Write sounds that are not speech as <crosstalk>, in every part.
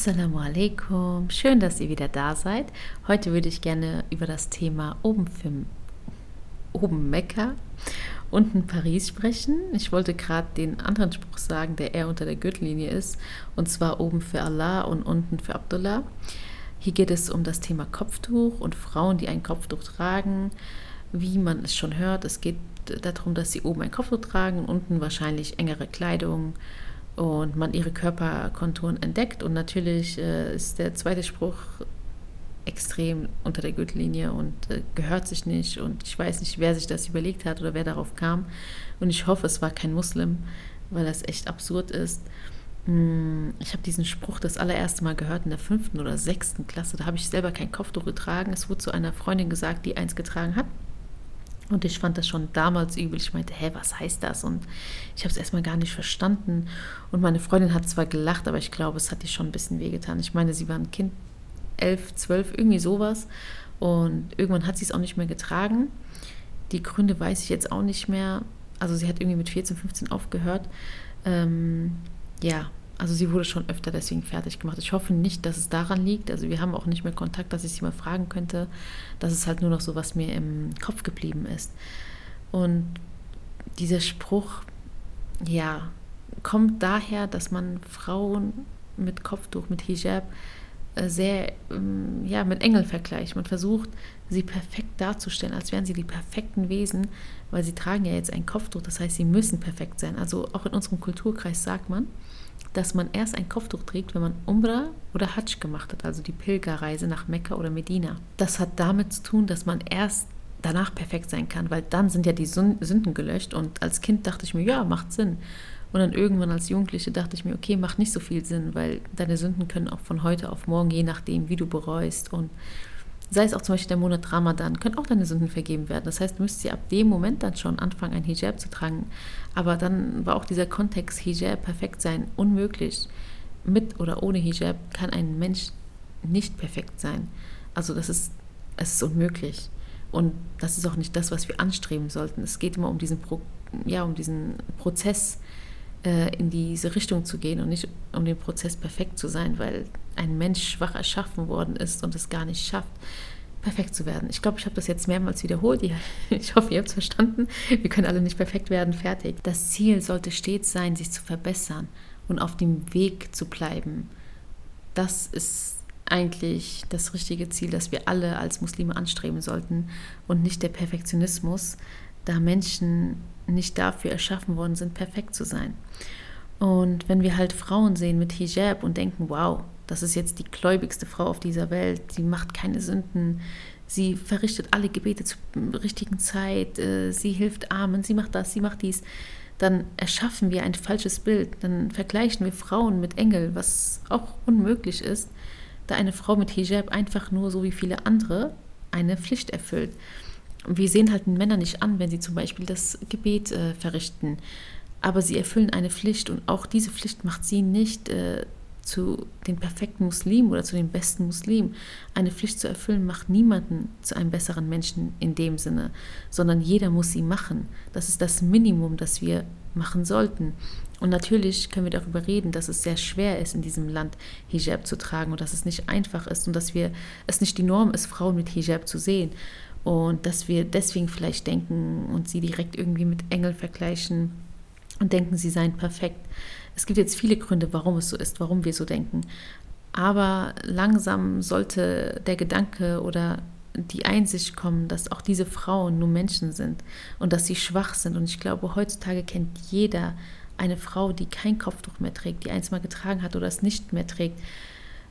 Assalamu alaikum, schön, dass ihr wieder da seid. Heute würde ich gerne über das Thema oben, für, oben Mekka, unten Paris sprechen. Ich wollte gerade den anderen Spruch sagen, der eher unter der Gürtellinie ist, und zwar oben für Allah und unten für Abdullah. Hier geht es um das Thema Kopftuch und Frauen, die ein Kopftuch tragen. Wie man es schon hört, es geht darum, dass sie oben ein Kopftuch tragen und unten wahrscheinlich engere Kleidung und man ihre Körperkonturen entdeckt. Und natürlich äh, ist der zweite Spruch extrem unter der Gürtellinie und äh, gehört sich nicht. Und ich weiß nicht, wer sich das überlegt hat oder wer darauf kam. Und ich hoffe, es war kein Muslim, weil das echt absurd ist. Hm, ich habe diesen Spruch das allererste Mal gehört in der fünften oder sechsten Klasse. Da habe ich selber kein Kopftuch getragen. Es wurde zu einer Freundin gesagt, die eins getragen hat. Und ich fand das schon damals übel. Ich meinte, hä, was heißt das? Und ich habe es erstmal gar nicht verstanden. Und meine Freundin hat zwar gelacht, aber ich glaube, es hat ihr schon ein bisschen wehgetan. Ich meine, sie war ein Kind, elf, zwölf, irgendwie sowas. Und irgendwann hat sie es auch nicht mehr getragen. Die Gründe weiß ich jetzt auch nicht mehr. Also sie hat irgendwie mit 14, 15 aufgehört. Ähm, ja, also sie wurde schon öfter deswegen fertig gemacht. Ich hoffe nicht, dass es daran liegt. Also wir haben auch nicht mehr Kontakt, dass ich sie mal fragen könnte. Das ist halt nur noch so, was mir im Kopf geblieben ist. Und dieser Spruch, ja, kommt daher, dass man Frauen mit Kopftuch, mit Hijab äh, sehr ähm, ja, mit Engeln vergleicht. Man versucht, sie perfekt darzustellen, als wären sie die perfekten Wesen, weil sie tragen ja jetzt ein Kopftuch, das heißt, sie müssen perfekt sein. Also auch in unserem Kulturkreis sagt man, dass man erst ein Kopftuch trägt, wenn man Umrah oder Hajj gemacht hat, also die Pilgerreise nach Mekka oder Medina. Das hat damit zu tun, dass man erst danach perfekt sein kann, weil dann sind ja die Sünden gelöscht und als Kind dachte ich mir, ja, macht Sinn. Und dann irgendwann als Jugendliche dachte ich mir, okay, macht nicht so viel Sinn, weil deine Sünden können auch von heute auf morgen, je nachdem, wie du bereust und sei es auch zum Beispiel der Monat Ramadan, können auch deine Sünden vergeben werden. Das heißt, du müsstest ja ab dem Moment dann schon anfangen, ein Hijab zu tragen. Aber dann war auch dieser Kontext Hijab perfekt sein unmöglich. Mit oder ohne Hijab kann ein Mensch nicht perfekt sein. Also das ist, es ist unmöglich. Und das ist auch nicht das, was wir anstreben sollten. Es geht immer um diesen, Pro, ja, um diesen Prozess, äh, in diese Richtung zu gehen und nicht um den Prozess perfekt zu sein, weil ein Mensch schwach erschaffen worden ist und es gar nicht schafft, perfekt zu werden. Ich glaube, ich habe das jetzt mehrmals wiederholt. <laughs> Ich hoffe, ihr habt es verstanden. Wir können alle nicht perfekt werden, fertig. Das Ziel sollte stets sein, sich zu verbessern und auf dem Weg zu bleiben. Das ist eigentlich das richtige Ziel, das wir alle als Muslime anstreben sollten und nicht der Perfektionismus, da Menschen nicht dafür erschaffen worden sind, perfekt zu sein. Und wenn wir halt Frauen sehen mit Hijab und denken, wow, das ist jetzt die gläubigste Frau auf dieser Welt, sie macht keine Sünden, sie verrichtet alle Gebete zur richtigen Zeit, äh, sie hilft Armen, sie macht das, sie macht dies, dann erschaffen wir ein falsches Bild, dann vergleichen wir Frauen mit Engel, was auch unmöglich ist, da eine Frau mit Hijab einfach nur so wie viele andere eine Pflicht erfüllt wir sehen halt Männer nicht an, wenn sie zum Beispiel das Gebet äh, verrichten. Aber sie erfüllen eine Pflicht und auch diese Pflicht macht sie nicht äh, zu den perfekten Muslimen oder zu den besten Muslimen. Eine Pflicht zu erfüllen macht niemanden zu einem besseren Menschen in dem Sinne, sondern jeder muss sie machen. Das ist das Minimum, das wir machen sollten. Und natürlich können wir darüber reden, dass es sehr schwer ist, in diesem Land Hijab zu tragen und dass es nicht einfach ist und dass wir es nicht die Norm ist, Frauen mit Hijab zu sehen. Und dass wir deswegen vielleicht denken und sie direkt irgendwie mit Engel vergleichen und denken, sie seien perfekt. Es gibt jetzt viele Gründe, warum es so ist, warum wir so denken. Aber langsam sollte der Gedanke oder die Einsicht kommen, dass auch diese Frauen nur Menschen sind und dass sie schwach sind. Und ich glaube, heutzutage kennt jeder eine Frau, die kein Kopftuch mehr trägt, die eins mal getragen hat oder es nicht mehr trägt,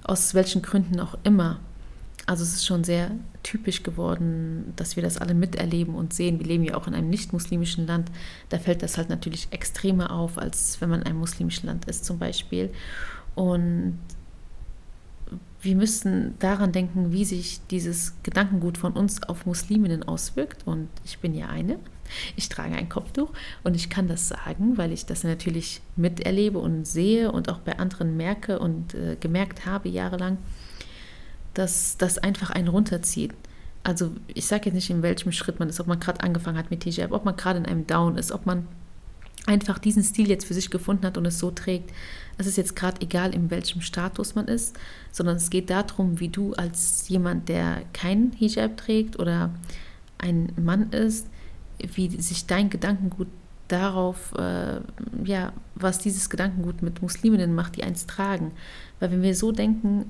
aus welchen Gründen auch immer. Also es ist schon sehr typisch geworden, dass wir das alle miterleben und sehen. Wir leben ja auch in einem nicht-muslimischen Land. Da fällt das halt natürlich extremer auf, als wenn man in einem muslimischen Land ist zum Beispiel. Und wir müssen daran denken, wie sich dieses Gedankengut von uns auf Musliminnen auswirkt. Und ich bin ja eine. Ich trage ein Kopftuch und ich kann das sagen, weil ich das natürlich miterlebe und sehe und auch bei anderen merke und äh, gemerkt habe jahrelang dass das einfach einen runterzieht. Also ich sage jetzt nicht, in welchem Schritt man ist, ob man gerade angefangen hat mit Hijab, ob man gerade in einem Down ist, ob man einfach diesen Stil jetzt für sich gefunden hat und es so trägt. Es ist jetzt gerade egal, in welchem Status man ist, sondern es geht darum, wie du als jemand, der keinen Hijab trägt oder ein Mann ist, wie sich dein Gedankengut darauf, äh, ja, was dieses Gedankengut mit Musliminnen macht, die eins tragen. Weil wenn wir so denken,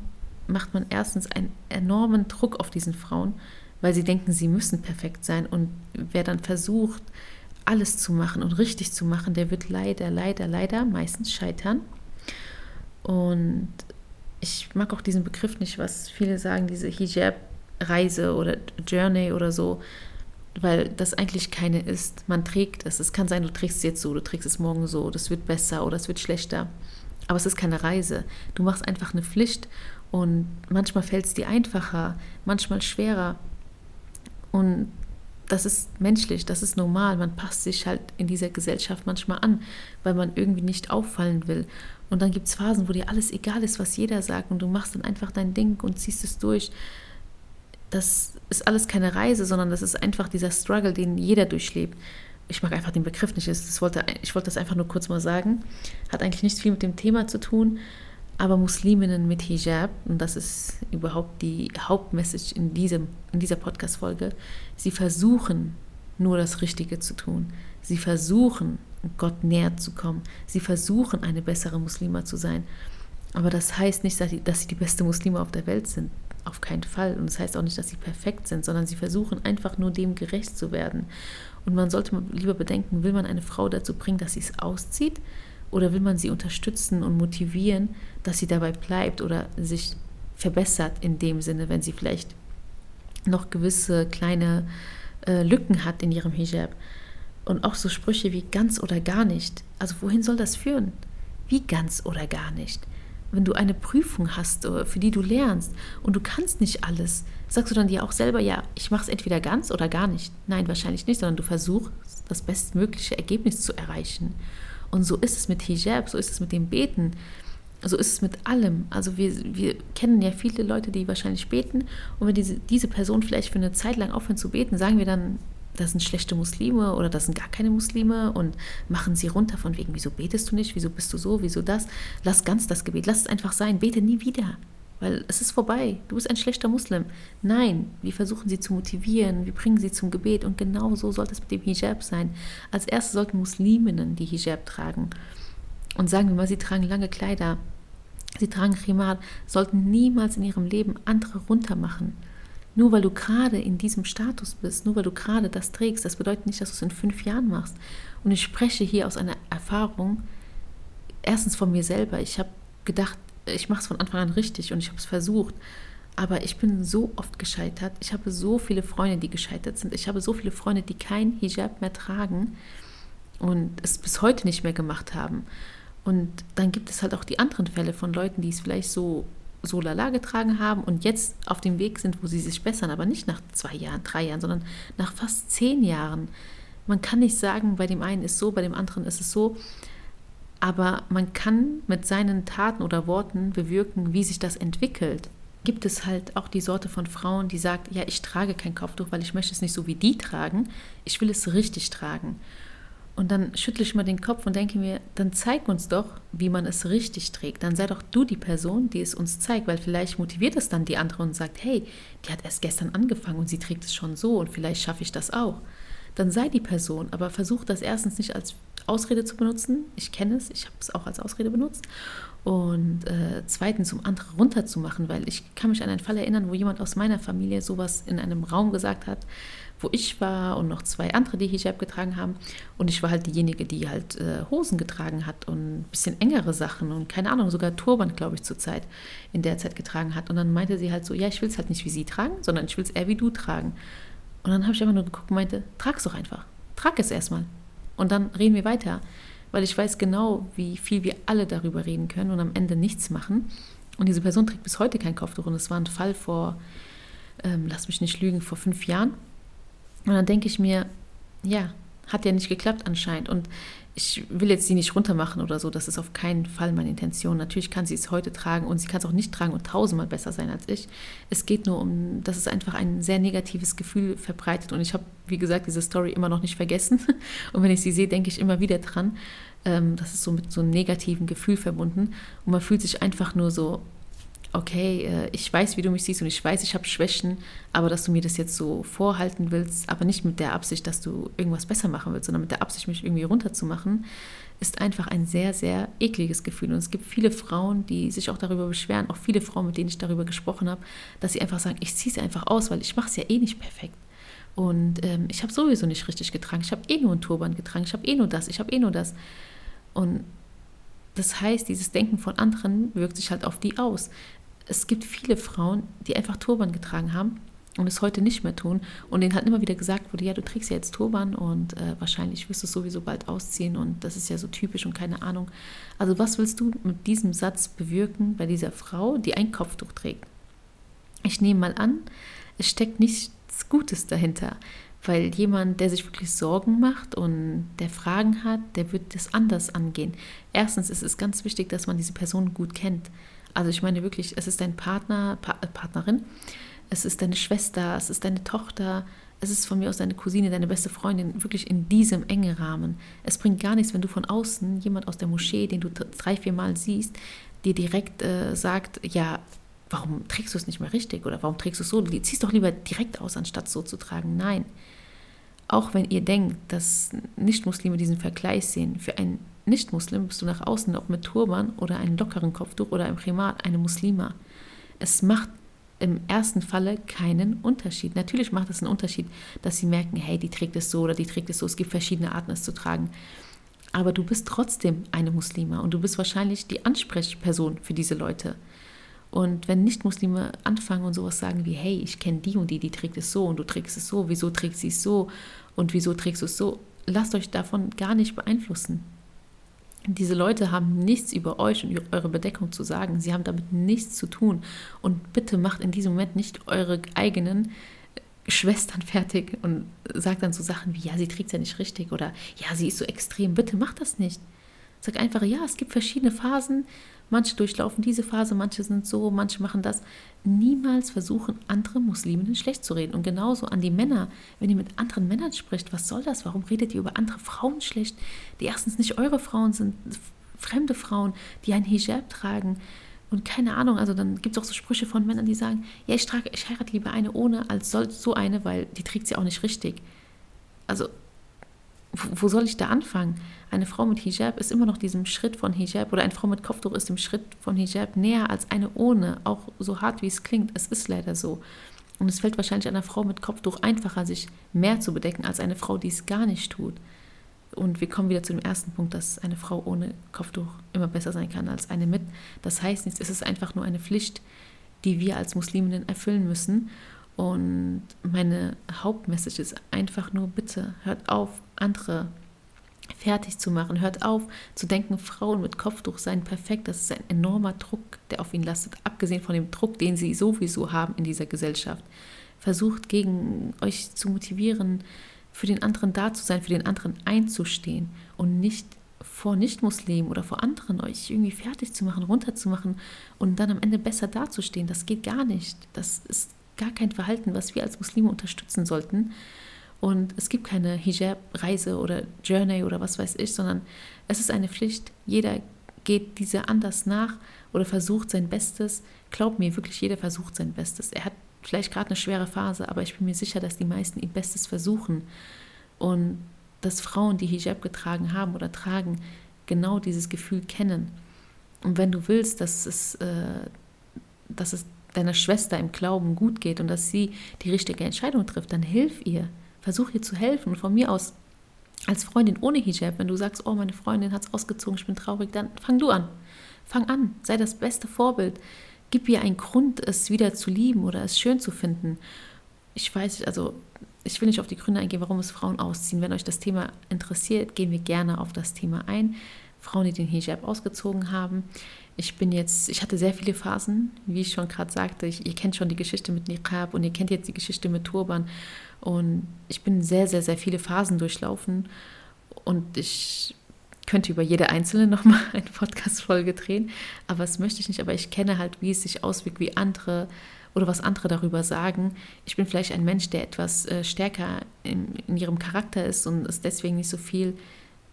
macht man erstens einen enormen Druck auf diesen Frauen, weil sie denken, sie müssen perfekt sein. Und wer dann versucht, alles zu machen und richtig zu machen, der wird leider, leider, leider meistens scheitern. Und ich mag auch diesen Begriff nicht, was viele sagen, diese Hijab-Reise oder Journey oder so, weil das eigentlich keine ist. Man trägt es. Es kann sein, du trägst es jetzt so, du trägst es morgen so, das wird besser oder es wird schlechter. Aber es ist keine Reise. Du machst einfach eine Pflicht und manchmal fällt es dir einfacher, manchmal schwerer. Und das ist menschlich, das ist normal. Man passt sich halt in dieser Gesellschaft manchmal an, weil man irgendwie nicht auffallen will. Und dann gibt es Phasen, wo dir alles egal ist, was jeder sagt und du machst dann einfach dein Ding und ziehst es durch. Das ist alles keine Reise, sondern das ist einfach dieser Struggle, den jeder durchlebt. Ich mag einfach den Begriff nicht. Das wollte, ich wollte das einfach nur kurz mal sagen. Hat eigentlich nicht viel mit dem Thema zu tun. Aber Musliminnen mit Hijab, und das ist überhaupt die Hauptmessage in, diesem, in dieser Podcast-Folge, sie versuchen nur das Richtige zu tun. Sie versuchen, Gott näher zu kommen. Sie versuchen, eine bessere Muslima zu sein. Aber das heißt nicht, dass sie, dass sie die beste Muslime auf der Welt sind. Auf keinen Fall. Und das heißt auch nicht, dass sie perfekt sind, sondern sie versuchen einfach nur dem gerecht zu werden. Und man sollte lieber bedenken, will man eine Frau dazu bringen, dass sie es auszieht? Oder will man sie unterstützen und motivieren, dass sie dabei bleibt oder sich verbessert in dem Sinne, wenn sie vielleicht noch gewisse kleine äh, Lücken hat in ihrem Hijab? Und auch so Sprüche wie ganz oder gar nicht. Also wohin soll das führen? Wie ganz oder gar nicht? Wenn du eine Prüfung hast, äh, für die du lernst und du kannst nicht alles, sagst du dann dir auch selber, ja, ich mache es entweder ganz oder gar nicht. Nein, wahrscheinlich nicht, sondern du versuchst, das bestmögliche Ergebnis zu erreichen. Und so ist es mit Hijab, so ist es mit dem Beten, so ist es mit allem. Also wir, wir kennen ja viele Leute, die wahrscheinlich beten. Und wenn diese, diese Person vielleicht für eine Zeit lang aufhören zu beten, sagen wir dann, das sind schlechte Muslime oder das sind gar keine Muslime und machen sie runter von wegen, wieso betest du nicht, wieso bist du so, wieso das. Lass ganz das Gebet, lass es einfach sein, bete nie wieder weil es ist vorbei. Du bist ein schlechter Muslim. Nein, wir versuchen sie zu motivieren, wir bringen sie zum Gebet und genau so sollte es mit dem Hijab sein. Als erstes sollten Musliminnen die Hijab tragen. Und sagen wir mal, sie tragen lange Kleider, sie tragen Khimar, sollten niemals in ihrem Leben andere runtermachen. Nur weil du gerade in diesem Status bist, nur weil du gerade das trägst, das bedeutet nicht, dass du es in fünf Jahren machst. Und ich spreche hier aus einer Erfahrung, erstens von mir selber. Ich habe gedacht, ich mache es von Anfang an richtig und ich habe es versucht. Aber ich bin so oft gescheitert. Ich habe so viele Freunde, die gescheitert sind. Ich habe so viele Freunde, die kein Hijab mehr tragen und es bis heute nicht mehr gemacht haben. Und dann gibt es halt auch die anderen Fälle von Leuten, die es vielleicht so so lala getragen haben und jetzt auf dem Weg sind, wo sie sich bessern, aber nicht nach zwei Jahren, drei Jahren, sondern nach fast zehn Jahren. Man kann nicht sagen, bei dem einen ist so, bei dem anderen ist es so aber man kann mit seinen Taten oder Worten bewirken, wie sich das entwickelt. Gibt es halt auch die Sorte von Frauen, die sagt, ja, ich trage kein Kopftuch, weil ich möchte es nicht so wie die tragen, ich will es richtig tragen. Und dann schüttle ich mal den Kopf und denke mir, dann zeig uns doch, wie man es richtig trägt. Dann sei doch du die Person, die es uns zeigt, weil vielleicht motiviert es dann die andere und sagt, hey, die hat erst gestern angefangen und sie trägt es schon so und vielleicht schaffe ich das auch. Dann sei die Person, aber versuch das erstens nicht als Ausrede zu benutzen. Ich kenne es, ich habe es auch als Ausrede benutzt. Und äh, zweitens, um andere runterzumachen, weil ich kann mich an einen Fall erinnern, wo jemand aus meiner Familie sowas in einem Raum gesagt hat, wo ich war und noch zwei andere, die Hijab getragen haben. Und ich war halt diejenige, die halt äh, Hosen getragen hat und ein bisschen engere Sachen und keine Ahnung, sogar Turban, glaube ich, zur Zeit, in der Zeit getragen hat. Und dann meinte sie halt so, ja, ich will es halt nicht wie sie tragen, sondern ich will es eher wie du tragen. Und dann habe ich einfach nur geguckt und meinte, trag es doch einfach. Trag es erstmal. Und dann reden wir weiter, weil ich weiß genau, wie viel wir alle darüber reden können und am Ende nichts machen. Und diese Person trägt bis heute kein Kopftuch und es war ein Fall vor, ähm, lass mich nicht lügen, vor fünf Jahren. Und dann denke ich mir, ja, hat ja nicht geklappt anscheinend. Und ich will jetzt sie nicht runtermachen oder so, das ist auf keinen Fall meine Intention. Natürlich kann sie es heute tragen und sie kann es auch nicht tragen und tausendmal besser sein als ich. Es geht nur um, dass es einfach ein sehr negatives Gefühl verbreitet und ich habe, wie gesagt, diese Story immer noch nicht vergessen <laughs> und wenn ich sie sehe, denke ich immer wieder dran. Ähm, das ist so mit so einem negativen Gefühl verbunden und man fühlt sich einfach nur so okay, äh, ich weiß, wie du mich siehst und ich weiß, ich habe Schwächen, aber dass du mir das jetzt so vorhalten willst, aber nicht mit der Absicht, dass du irgendwas besser machen willst, sondern mit der Absicht, mich irgendwie runterzumachen, ist einfach ein sehr, sehr ekliges Gefühl. Und es gibt viele Frauen, die sich auch darüber beschweren, auch viele Frauen, mit denen ich darüber gesprochen habe, dass sie einfach sagen, ich ziehe es einfach aus, weil ich mache es ja eh nicht perfekt. Und ähm, ich habe sowieso nicht richtig getragen. Ich habe eh nur einen Turban getragen. Ich habe eh nur das. Ich habe eh nur das. Und das heißt, dieses Denken von anderen wirkt sich halt auf die aus es gibt viele Frauen, die einfach Turban getragen haben und es heute nicht mehr tun und denen halt immer wieder gesagt wurde, ja, du trägst ja jetzt Turban und äh, wahrscheinlich wirst du es sowieso bald ausziehen und das ist ja so typisch und keine Ahnung. Also was willst du mit diesem Satz bewirken bei dieser Frau, die ein Kopftuch trägt? Ich nehme mal an, es steckt nichts Gutes dahinter, weil jemand, der sich wirklich Sorgen macht und der Fragen hat, der wird das anders angehen. Erstens ist es ganz wichtig, dass man diese Person gut kennt. Also ich meine wirklich, es ist dein Partner, pa äh, Partnerin, es ist deine Schwester, es ist deine Tochter, es ist von mir aus deine Cousine, deine beste Freundin, wirklich in diesem engen Rahmen. Es bringt gar nichts, wenn du von außen jemand aus der Moschee, den du drei, vier Mal siehst, dir direkt äh, sagt, ja, warum trägst du es nicht mehr richtig oder warum trägst du es so? Du ziehst doch lieber direkt aus, anstatt so zu tragen. Nein. Auch wenn ihr denkt, dass Nichtmuslime diesen Vergleich sehen, für einen Nicht-Muslim bist du nach außen, ob mit Turban oder einem lockeren Kopftuch oder einem Primat, eine Muslima. Es macht im ersten Falle keinen Unterschied. Natürlich macht es einen Unterschied, dass sie merken, hey, die trägt es so oder die trägt es so. Es gibt verschiedene Arten, es zu tragen. Aber du bist trotzdem eine Muslima und du bist wahrscheinlich die Ansprechperson für diese Leute. Und wenn Nicht-Muslime anfangen und sowas sagen wie, hey, ich kenne die und die, die trägt es so und du trägst es so, wieso trägt sie es so und wieso trägst du es so, lasst euch davon gar nicht beeinflussen. Diese Leute haben nichts über euch und eure Bedeckung zu sagen. Sie haben damit nichts zu tun. Und bitte macht in diesem Moment nicht eure eigenen Schwestern fertig und sagt dann so Sachen wie, ja, sie trägt es ja nicht richtig oder ja, sie ist so extrem. Bitte macht das nicht. Sag einfach, ja, es gibt verschiedene Phasen Manche durchlaufen diese Phase, manche sind so, manche machen das. Niemals versuchen, andere Musliminnen schlecht zu reden. Und genauso an die Männer, wenn ihr mit anderen Männern spricht, was soll das? Warum redet ihr über andere Frauen schlecht, die erstens nicht eure Frauen sind, fremde Frauen, die ein Hijab tragen? Und keine Ahnung, also dann gibt es auch so Sprüche von Männern, die sagen, ja, ich, trage, ich heirate lieber eine ohne als so eine, weil die trägt sie auch nicht richtig. Also wo soll ich da anfangen? Eine Frau mit Hijab ist immer noch diesem Schritt von Hijab oder eine Frau mit Kopftuch ist dem Schritt von Hijab näher als eine ohne, auch so hart wie es klingt. Es ist leider so. Und es fällt wahrscheinlich einer Frau mit Kopftuch einfacher, sich mehr zu bedecken, als eine Frau, die es gar nicht tut. Und wir kommen wieder zu dem ersten Punkt, dass eine Frau ohne Kopftuch immer besser sein kann als eine mit. Das heißt nichts, es ist einfach nur eine Pflicht, die wir als Musliminnen erfüllen müssen. Und meine Hauptmessage ist einfach nur, bitte hört auf, andere fertig zu machen. Hört auf zu denken, Frauen mit Kopftuch seien perfekt. Das ist ein enormer Druck, der auf ihnen lastet, abgesehen von dem Druck, den sie sowieso haben in dieser Gesellschaft. Versucht gegen euch zu motivieren, für den anderen da zu sein, für den anderen einzustehen und nicht vor Nichtmuslimen oder vor anderen euch irgendwie fertig zu machen, runterzumachen und dann am Ende besser dazustehen. Das geht gar nicht. Das ist gar kein Verhalten, was wir als Muslime unterstützen sollten. Und es gibt keine Hijab-Reise oder Journey oder was weiß ich, sondern es ist eine Pflicht. Jeder geht diese anders nach oder versucht sein Bestes. Glaub mir, wirklich jeder versucht sein Bestes. Er hat vielleicht gerade eine schwere Phase, aber ich bin mir sicher, dass die meisten ihr Bestes versuchen. Und dass Frauen, die Hijab getragen haben oder tragen, genau dieses Gefühl kennen. Und wenn du willst, dass es, äh, dass es deiner Schwester im Glauben gut geht und dass sie die richtige Entscheidung trifft, dann hilf ihr. Versuch ihr zu helfen. Und von mir aus, als Freundin ohne Hijab, wenn du sagst, oh, meine Freundin hat es ausgezogen, ich bin traurig, dann fang du an. Fang an, sei das beste Vorbild. Gib ihr einen Grund, es wieder zu lieben oder es schön zu finden. Ich weiß, also ich will nicht auf die Gründe eingehen, warum es Frauen ausziehen. Wenn euch das Thema interessiert, gehen wir gerne auf das Thema ein. Frauen, die den Hijab ausgezogen haben. Ich bin jetzt, ich hatte sehr viele Phasen, wie ich schon gerade sagte. Ich, ihr kennt schon die Geschichte mit Niqab und ihr kennt jetzt die Geschichte mit Turban. Und ich bin sehr, sehr, sehr viele Phasen durchlaufen. Und ich könnte über jede einzelne <laughs> nochmal eine Podcast-Folge drehen, aber das möchte ich nicht. Aber ich kenne halt, wie es sich auswirkt, wie andere oder was andere darüber sagen. Ich bin vielleicht ein Mensch, der etwas äh, stärker in, in ihrem Charakter ist und es deswegen nicht so viel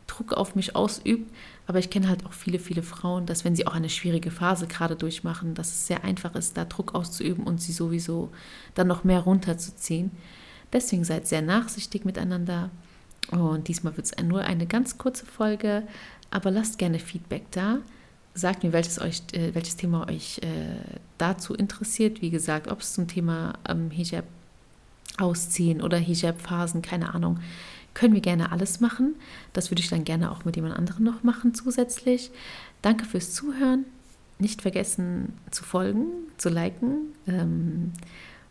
Druck auf mich ausübt. Aber ich kenne halt auch viele, viele Frauen, dass wenn sie auch eine schwierige Phase gerade durchmachen, dass es sehr einfach ist, da Druck auszuüben und sie sowieso dann noch mehr runterzuziehen. Deswegen seid sehr nachsichtig miteinander. Und diesmal wird es nur eine ganz kurze Folge, aber lasst gerne Feedback da. Sagt mir, welches, euch, äh, welches Thema euch äh, dazu interessiert. Wie gesagt, ob es zum Thema ähm, Hijab ausziehen oder Hijab-Phasen, keine Ahnung können wir gerne alles machen. Das würde ich dann gerne auch mit jemand anderem noch machen zusätzlich. Danke fürs Zuhören. Nicht vergessen zu folgen, zu liken ähm,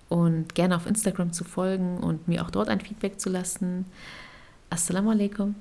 und gerne auf Instagram zu folgen und mir auch dort ein Feedback zu lassen. Assalamu alaikum.